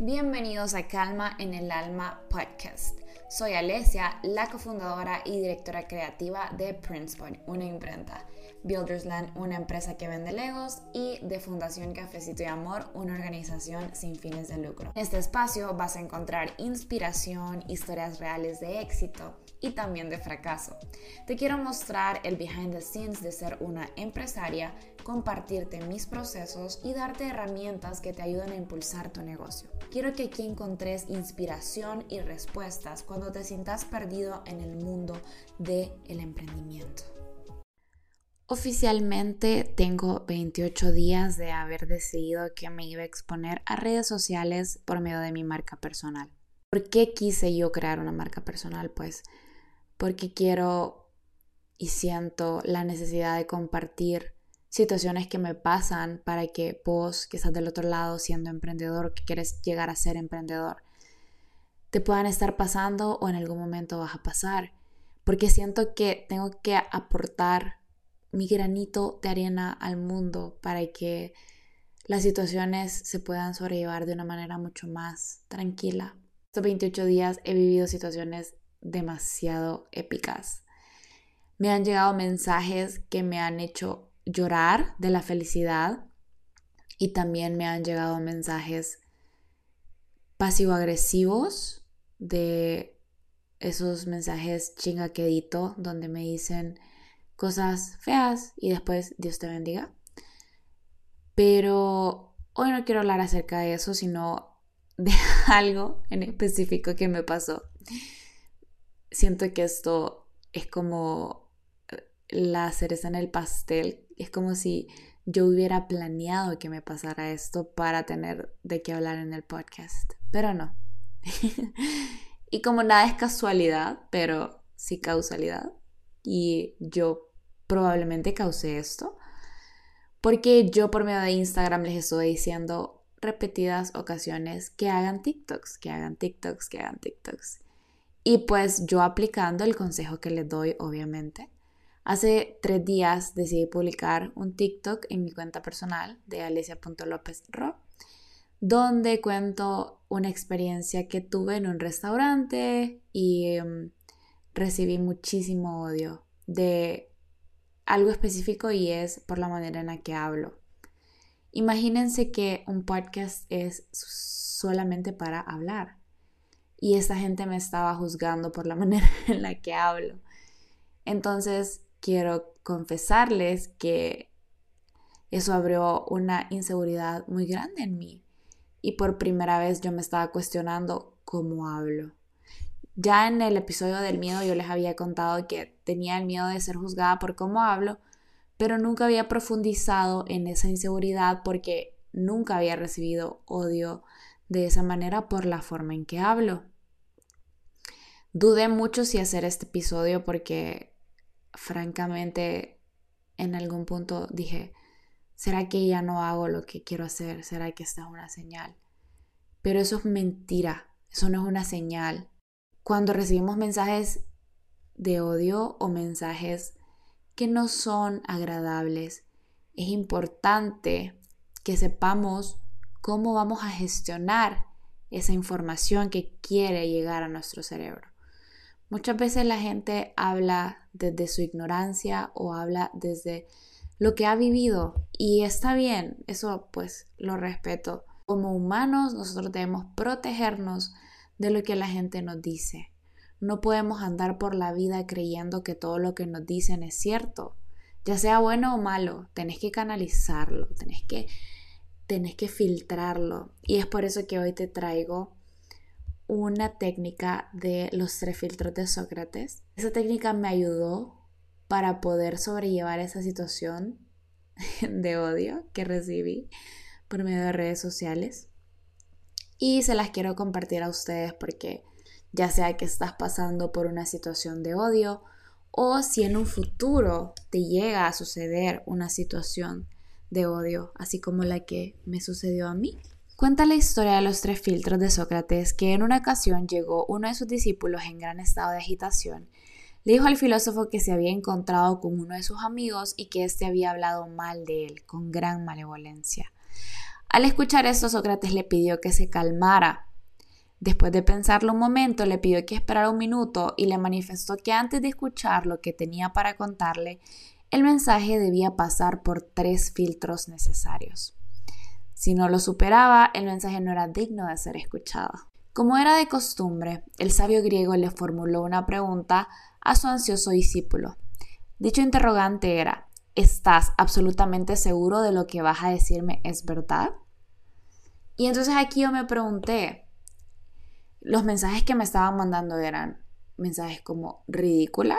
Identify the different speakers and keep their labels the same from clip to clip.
Speaker 1: Bienvenidos a Calma en el Alma podcast. Soy Alesia, la cofundadora y directora creativa de Princeton, una imprenta, Buildersland, una empresa que vende legos, y de Fundación Cafecito y Amor, una organización sin fines de lucro. En este espacio vas a encontrar inspiración, historias reales de éxito y también de fracaso. Te quiero mostrar el behind the scenes de ser una empresaria, compartirte mis procesos y darte herramientas que te ayuden a impulsar tu negocio. Quiero que aquí encontres inspiración y respuestas cuando te sientas perdido en el mundo del el emprendimiento. Oficialmente tengo 28 días de haber decidido que me iba a exponer a redes sociales por medio de mi marca personal. ¿Por qué quise yo crear una marca personal? Pues porque quiero y siento la necesidad de compartir situaciones que me pasan para que vos, que estás del otro lado siendo emprendedor, que quieres llegar a ser emprendedor, te puedan estar pasando o en algún momento vas a pasar. Porque siento que tengo que aportar mi granito de arena al mundo para que las situaciones se puedan sobrellevar de una manera mucho más tranquila. Estos 28 días he vivido situaciones demasiado épicas. Me han llegado mensajes que me han hecho llorar de la felicidad y también me han llegado mensajes pasivo-agresivos de esos mensajes chingaquedito donde me dicen cosas feas y después Dios te bendiga. Pero hoy no quiero hablar acerca de eso, sino de algo en específico que me pasó siento que esto es como eh, la cereza en el pastel. Es como si yo hubiera planeado que me pasara esto para tener de qué hablar en el podcast. Pero no. y como nada es casualidad, pero sí causalidad. Y yo probablemente causé esto. Porque yo por medio de Instagram les estoy diciendo repetidas ocasiones que hagan TikToks, que hagan TikToks, que hagan TikToks. Y pues yo aplicando el consejo que les doy, obviamente. Hace tres días decidí publicar un TikTok en mi cuenta personal de alicia.lopezro, donde cuento una experiencia que tuve en un restaurante y em, recibí muchísimo odio de algo específico y es por la manera en la que hablo. Imagínense que un podcast es solamente para hablar y esa gente me estaba juzgando por la manera en la que hablo. Entonces quiero confesarles que eso abrió una inseguridad muy grande en mí y por primera vez yo me estaba cuestionando cómo hablo. Ya en el episodio del miedo yo les había contado que tenía el miedo de ser juzgada por cómo hablo, pero nunca había profundizado en esa inseguridad porque nunca había recibido odio de esa manera por la forma en que hablo. Dudé mucho si hacer este episodio porque francamente en algún punto dije, ¿será que ya no hago lo que quiero hacer? ¿Será que esta es una señal? Pero eso es mentira, eso no es una señal. Cuando recibimos mensajes de odio o mensajes que no son agradables, es importante que sepamos cómo vamos a gestionar esa información que quiere llegar a nuestro cerebro. Muchas veces la gente habla desde su ignorancia o habla desde lo que ha vivido y está bien, eso pues lo respeto. Como humanos nosotros debemos protegernos de lo que la gente nos dice. No podemos andar por la vida creyendo que todo lo que nos dicen es cierto, ya sea bueno o malo, tenés que canalizarlo, tenés que tenés que filtrarlo. Y es por eso que hoy te traigo una técnica de los tres filtros de Sócrates. Esa técnica me ayudó para poder sobrellevar esa situación de odio que recibí por medio de redes sociales. Y se las quiero compartir a ustedes porque ya sea que estás pasando por una situación de odio o si en un futuro te llega a suceder una situación de odio, así como la que me sucedió a mí. Cuenta la historia de los tres filtros de Sócrates que en una ocasión llegó uno de sus discípulos en gran estado de agitación. Le dijo al filósofo que se había encontrado con uno de sus amigos y que éste había hablado mal de él, con gran malevolencia. Al escuchar esto, Sócrates le pidió que se calmara. Después de pensarlo un momento, le pidió que esperara un minuto y le manifestó que antes de escuchar lo que tenía para contarle, el mensaje debía pasar por tres filtros necesarios. Si no lo superaba, el mensaje no era digno de ser escuchado. Como era de costumbre, el sabio griego le formuló una pregunta a su ansioso discípulo. Dicho interrogante era, ¿estás absolutamente seguro de lo que vas a decirme es verdad? Y entonces aquí yo me pregunté, los mensajes que me estaban mandando eran mensajes como ridícula,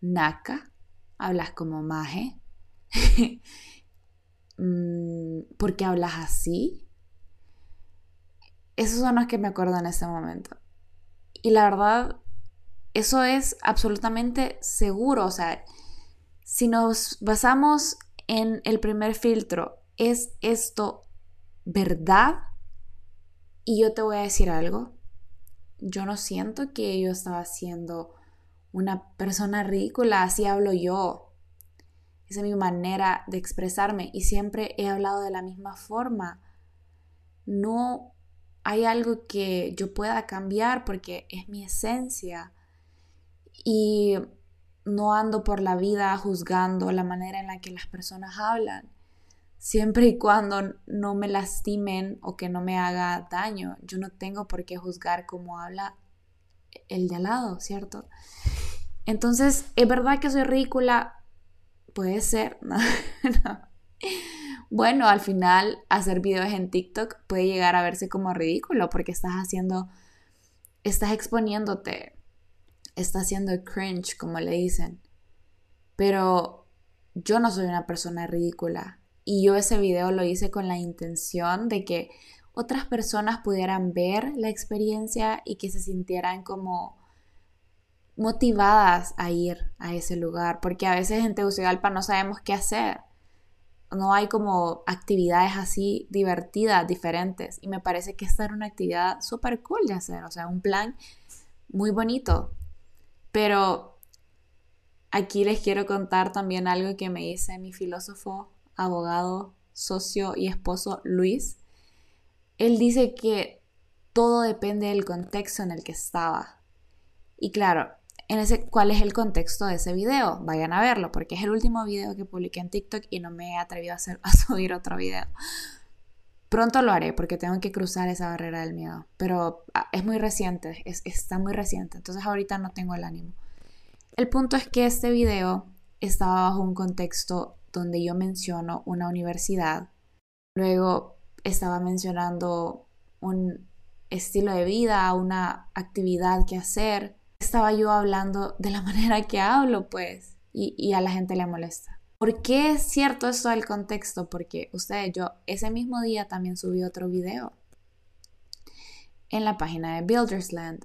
Speaker 1: naca, hablas como maje, mm, ¿por qué hablas así? Esos son los que me acuerdo en ese momento. Y la verdad, eso es absolutamente seguro. O sea, si nos basamos en el primer filtro, ¿es esto verdad? Y yo te voy a decir algo. Yo no siento que yo estaba siendo una persona ridícula, así hablo yo. Esa es mi manera de expresarme y siempre he hablado de la misma forma. No hay algo que yo pueda cambiar porque es mi esencia y no ando por la vida juzgando la manera en la que las personas hablan, siempre y cuando no me lastimen o que no me haga daño. Yo no tengo por qué juzgar cómo habla el de al lado, ¿cierto? Entonces, ¿es verdad que soy ridícula? Puede ser, ¿no? Bueno, al final hacer videos en TikTok puede llegar a verse como ridículo porque estás haciendo, estás exponiéndote, estás haciendo cringe, como le dicen. Pero yo no soy una persona ridícula y yo ese video lo hice con la intención de que otras personas pudieran ver la experiencia y que se sintieran como motivadas a ir a ese lugar, porque a veces en Tegucigalpa no sabemos qué hacer no hay como actividades así divertidas, diferentes. Y me parece que esta era una actividad súper cool de hacer, o sea, un plan muy bonito. Pero aquí les quiero contar también algo que me dice mi filósofo, abogado, socio y esposo Luis. Él dice que todo depende del contexto en el que estaba. Y claro, en ese, cuál es el contexto de ese video. Vayan a verlo, porque es el último video que publiqué en TikTok y no me he atrevido a, hacer, subir otro video. Pronto lo haré porque tengo que cruzar esa barrera del miedo. Pero ah, es muy reciente, es, está muy reciente. Entonces ahorita no tengo el ánimo. El punto es que este video estaba bajo un contexto donde yo menciono una universidad. Luego estaba mencionando un estilo de vida, una actividad que hacer estaba yo hablando de la manera que hablo, pues, y, a la gente le molesta. ¿Por qué es cierto esto del contexto? Porque ustedes, yo ese mismo día también subí otro video en la página de Buildersland.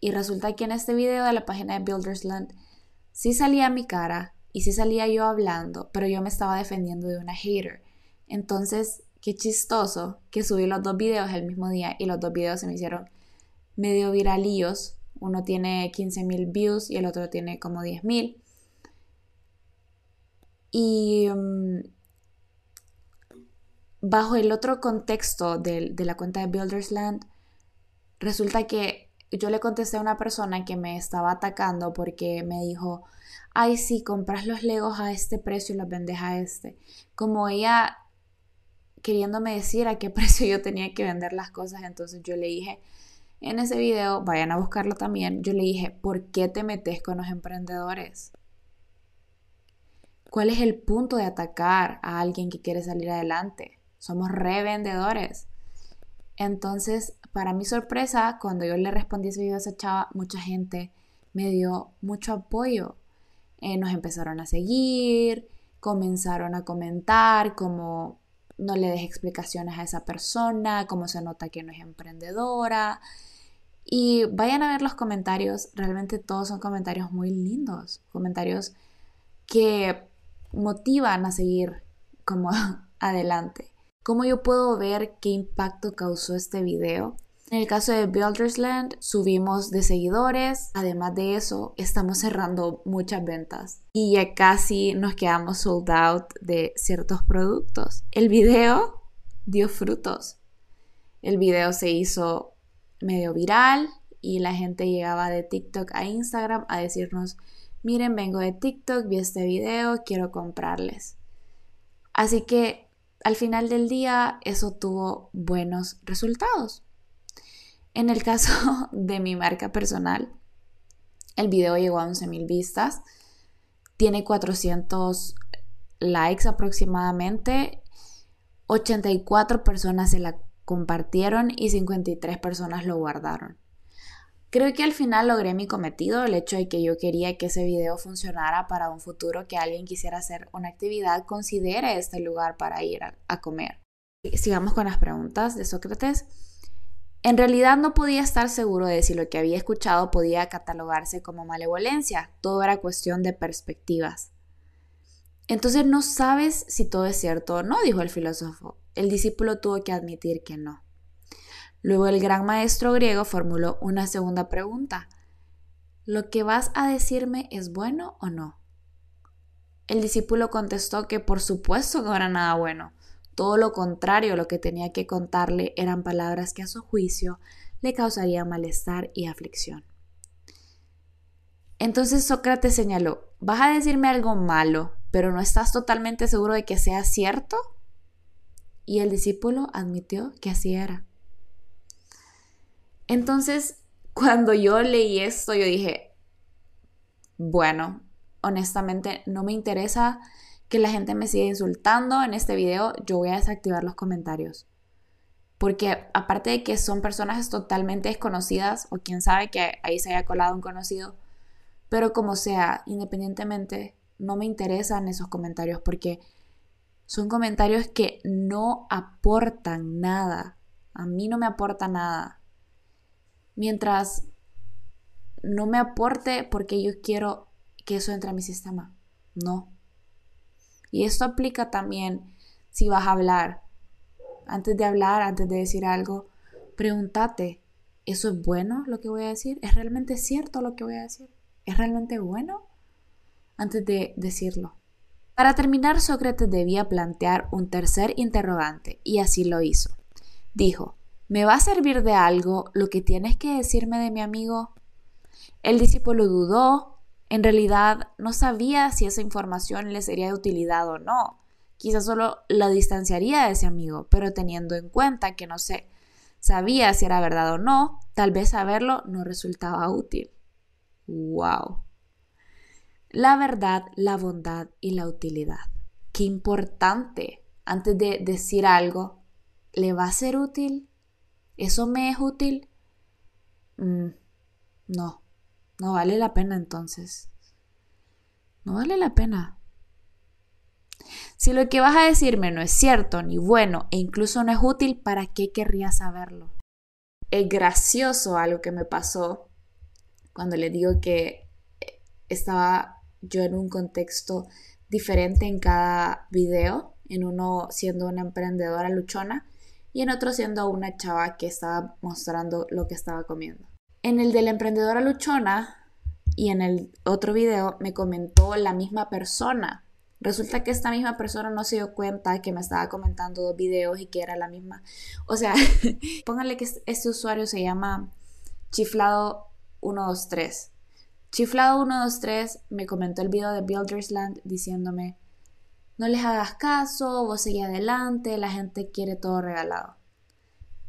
Speaker 1: Y resulta que en este video de la página de Buildersland sí salía mi cara y sí salía yo hablando, pero yo me estaba defendiendo de una hater. Entonces, qué chistoso que subí los dos videos el mismo día y los dos videos se me hicieron medio viralillos uno tiene 15.000 views y el otro tiene como 10.000. Y mm, bajo el otro contexto de, la cuenta de Buildersland, resulta que yo le contesté a una persona que me estaba atacando porque me dijo, ay, sí, compras los legos a este precio y los vendes a este. Como ella queriéndome decir a qué precio yo tenía que vender las cosas, entonces yo le dije, en ese video, vayan a buscarlo también, yo le dije, ¿por qué te metes con los emprendedores? ¿Cuál es el punto de atacar a alguien que quiere salir adelante? Somos revendedores. Entonces, para mi sorpresa, cuando yo le respondí ese video a esa chava, mucha gente me dio mucho apoyo. Eh, nos empezaron a seguir, comenzaron a comentar como no le des explicaciones a esa persona, cómo se nota que no es emprendedora. Y vayan a ver los comentarios, realmente todos son comentarios muy lindos, comentarios que motivan a seguir como adelante. ¿Cómo yo puedo ver qué impacto causó este video? En el caso de Buildersland, subimos de seguidores. Además de eso, estamos cerrando muchas ventas y ya casi nos quedamos sold out de ciertos productos. El video dio frutos. El video se hizo medio viral y la gente llegaba de TikTok a Instagram a decirnos, miren, vengo de TikTok, vi este video, quiero comprarles. Así que al final del día eso tuvo buenos resultados. En el caso de mi marca personal, el video llegó a 11.000 vistas, tiene 400 likes aproximadamente, 84 personas se la compartieron y 53 personas lo guardaron. Creo que al final logré mi cometido, el hecho de que yo quería que ese video funcionara para un futuro, que alguien quisiera hacer una actividad, considere este lugar para ir a, comer. Sigamos con las preguntas de Sócrates. En realidad no podía estar seguro de si lo que había escuchado podía catalogarse como malevolencia, todo era cuestión de perspectivas. Entonces no sabes si todo es cierto o no, dijo el filósofo. El discípulo tuvo que admitir que no. Luego el gran maestro griego formuló una segunda pregunta. ¿Lo que vas a decirme es bueno o no? El discípulo contestó que por supuesto no era nada bueno. Todo lo contrario, lo que tenía que contarle eran palabras que a su juicio le causarían malestar y aflicción. Entonces Sócrates señaló, ¿vas a decirme algo malo, pero no estás totalmente seguro de que sea cierto? Y el discípulo admitió que así era. Entonces, cuando yo leí esto, yo dije, bueno, honestamente no me interesa que la gente me siga insultando en este video, yo voy a desactivar los comentarios. Porque aparte de que son personas totalmente desconocidas, o quién sabe que ahí se haya colado un conocido, pero como sea, independientemente, no me interesan esos comentarios porque son comentarios que no aportan nada. A mí no me aporta nada mientras no me aporte porque yo quiero que eso entre a mi sistema. No. Y esto aplica también si vas a hablar. Antes de hablar, antes de decir algo, pregúntate, ¿eso es bueno lo que voy a decir? ¿Es realmente cierto lo que voy a decir? ¿Es realmente bueno? Antes de decirlo. Para terminar, Sócrates debía plantear un tercer interrogante, y así lo hizo. Dijo, ¿Me va a servir de algo lo que tienes que decirme de mi amigo? El discípulo dudó. En realidad no sabía si esa información le sería de utilidad o no. Quizás solo la distanciaría de ese amigo, pero teniendo en cuenta que no sé, sabía si era verdad o no, tal vez saberlo no resultaba útil. ¡Wow! La verdad, la bondad y la utilidad. Qué importante. Antes de decir algo, ¿le va a ser útil? ¿Eso me es útil? Mm, no, no vale la pena entonces. No vale la pena. Si lo que vas a decirme no es cierto, ni bueno, e incluso no es útil, ¿para qué querría saberlo? Es gracioso algo que me pasó cuando le digo que estaba yo en un contexto diferente en cada video, en uno siendo una emprendedora luchona y en otro siendo una chava que estaba mostrando lo que estaba comiendo. En el de la emprendedora luchona y en el otro video me comentó la misma persona. Resulta que esta misma persona no se dio cuenta que me estaba comentando dos videos y que era la misma. O sea, pónganle que este usuario se llama Chiflado123. Chiflado123 me comentó el video de Buildersland diciéndome, no les hagas caso, vos seguí adelante, la gente quiere todo regalado.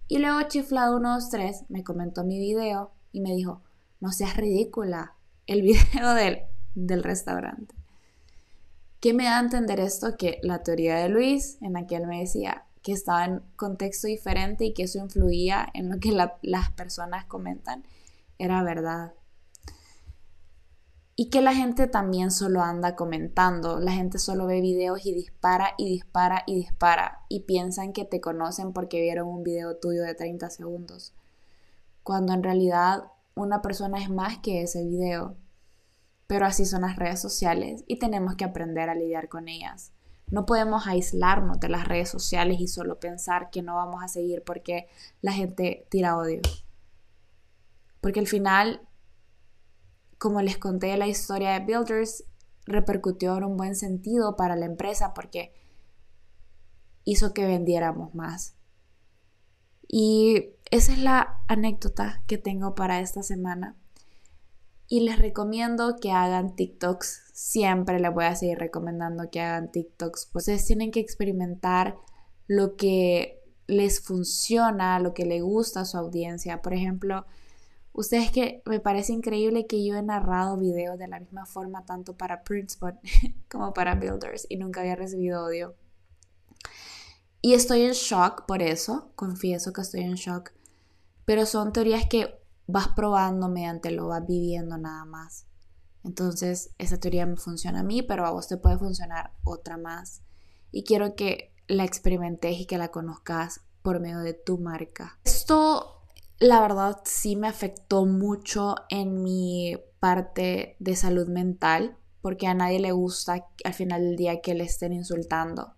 Speaker 1: Y luego Chiflado 123 me comentó mi video y me dijo, no seas ridícula, el video del, del restaurante. ¿Qué me da a entender esto? Que la teoría de Luis, en la que él me decía que estaba en contexto diferente y que eso influía en lo que las personas comentan, era verdad y que la gente también solo anda comentando, la gente solo ve videos y dispara y dispara y dispara y piensan que te conocen porque vieron un video tuyo de 30 segundos, cuando en realidad una persona es más que ese video. Pero así son las redes sociales y tenemos que aprender a lidiar con ellas. No podemos aislarnos de las redes sociales y solo pensar que no vamos a seguir porque la gente tira odio. Porque al final como les conté la historia de Builders, repercutió en un buen sentido para la empresa porque hizo que vendiéramos más. Y esa es la anécdota que tengo para esta semana. Y les recomiendo que hagan TikToks. Siempre les voy a seguir recomendando que hagan TikToks. Ustedes tienen que experimentar lo que les funciona, lo que le gusta a su audiencia. Por ejemplo, ustedes que me parece increíble que yo he narrado videos de la misma forma tanto para Princeton como para Builders y nunca había recibido odio. Y estoy en shock por eso, confieso que estoy en shock. Pero son teorías que vas probando mediante lo vas viviendo nada más. Entonces, esa teoría me funciona a mí, pero a vos te puede funcionar otra más. Y quiero que la experimentes y que la conozcas por medio de tu marca. Esto, la verdad, sí me afectó mucho en mi parte de salud mental, porque a nadie le gusta al final del día que le estén insultando.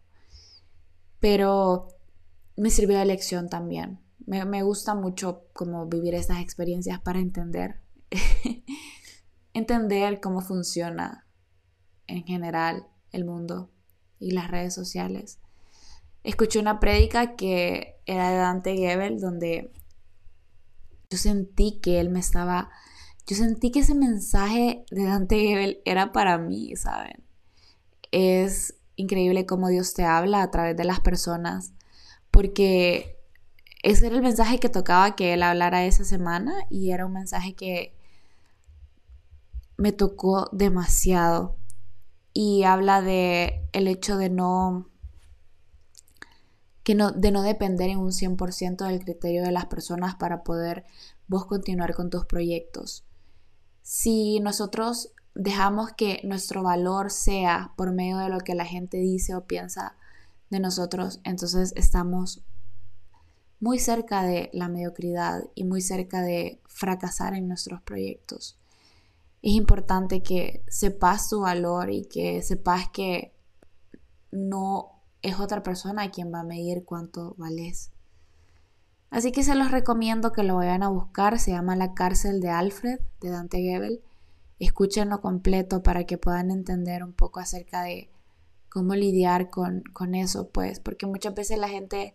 Speaker 1: Pero me sirvió de lección también. Me, gusta mucho como vivir estas experiencias para entender, entender cómo funciona en general el mundo y las redes sociales. Escuché una prédica que era de Dante Gebel donde yo sentí que él me estaba, yo sentí que ese mensaje de Dante Gebel era para mí, ¿saben? Es increíble cómo Dios te habla a través de las personas, porque ese era el mensaje que tocaba que él hablara esa semana y era un mensaje que me tocó demasiado y habla de el hecho de no que no de no depender en un 100% del criterio de las personas para poder vos continuar con tus proyectos. Si nosotros dejamos que nuestro valor sea por medio de lo que la gente dice o piensa de nosotros, entonces estamos muy cerca de la mediocridad y muy cerca de fracasar en nuestros proyectos. Es importante que sepas tu valor y que sepas que no es otra persona quien va a medir cuánto vales. Así que se los recomiendo que lo vayan a buscar. Se llama La cárcel de Alfred de Dante Gebel. Escúchenlo completo para que puedan entender un poco acerca de cómo lidiar con, con eso, pues, porque muchas veces la gente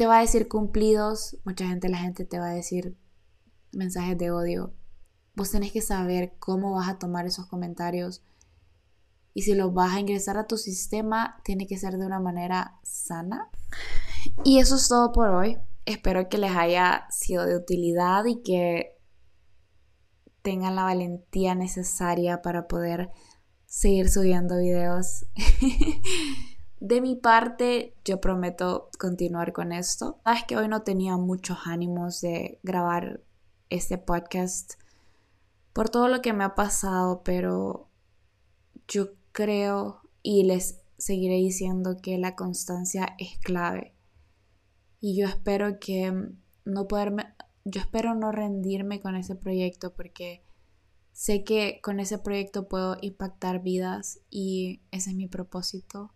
Speaker 1: te va a decir cumplidos, mucha gente, la gente te va a decir mensajes de odio. Vos tenés que saber cómo vas a tomar esos comentarios y si los vas a ingresar a tu sistema, tiene que ser de una manera sana. Y eso es todo por hoy. Espero que les haya sido de utilidad y que tengan la valentía necesaria para poder seguir subiendo videos. De mi parte, yo prometo continuar con esto. Sabes que hoy no tenía muchos ánimos de grabar este podcast por todo lo que me ha pasado, pero yo creo y les seguiré diciendo que la constancia es clave. Y yo espero que no poderme, yo espero no rendirme con ese proyecto porque sé que con ese proyecto puedo impactar vidas y ese es mi propósito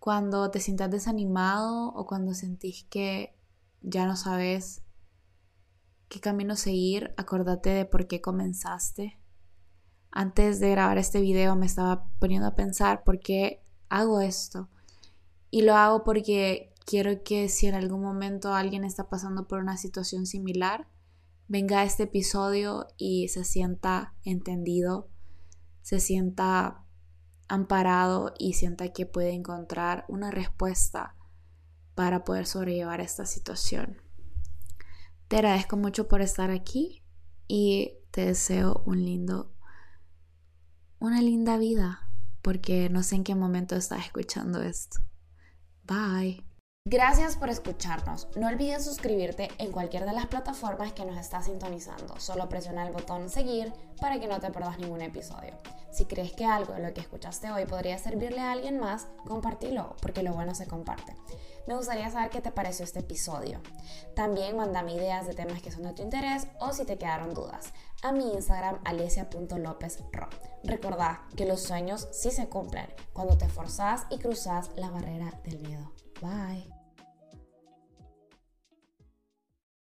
Speaker 1: cuando te sientas desanimado o cuando sentís que ya no sabes qué camino seguir, acordate de por qué comenzaste. Antes de grabar este video me estaba poniendo a pensar por qué hago esto. Y lo hago porque quiero que si en algún momento alguien está pasando por una situación similar, venga a este episodio y se sienta entendido, se sienta amparado y sienta que puede encontrar una respuesta para poder sobrellevar esta situación. Te agradezco mucho por estar aquí y te deseo un lindo, una linda vida, porque no sé en qué momento estás escuchando esto. Bye.
Speaker 2: Gracias por escucharnos. No olvides suscribirte en cualquier de las plataformas que nos estás sintonizando. Solo presiona el botón seguir para que no te pierdas ningún episodio. Si crees que algo de lo que escuchaste hoy podría servirle a alguien más, compártelo, porque lo bueno se comparte. Me gustaría saber qué te pareció este episodio. También mándame ideas de temas que son de tu interés o si te quedaron dudas a mi Instagram alesia.lopezro. Recordá que los sueños sí se cumplen cuando te esforzás y cruzas la barrera del miedo. Bye.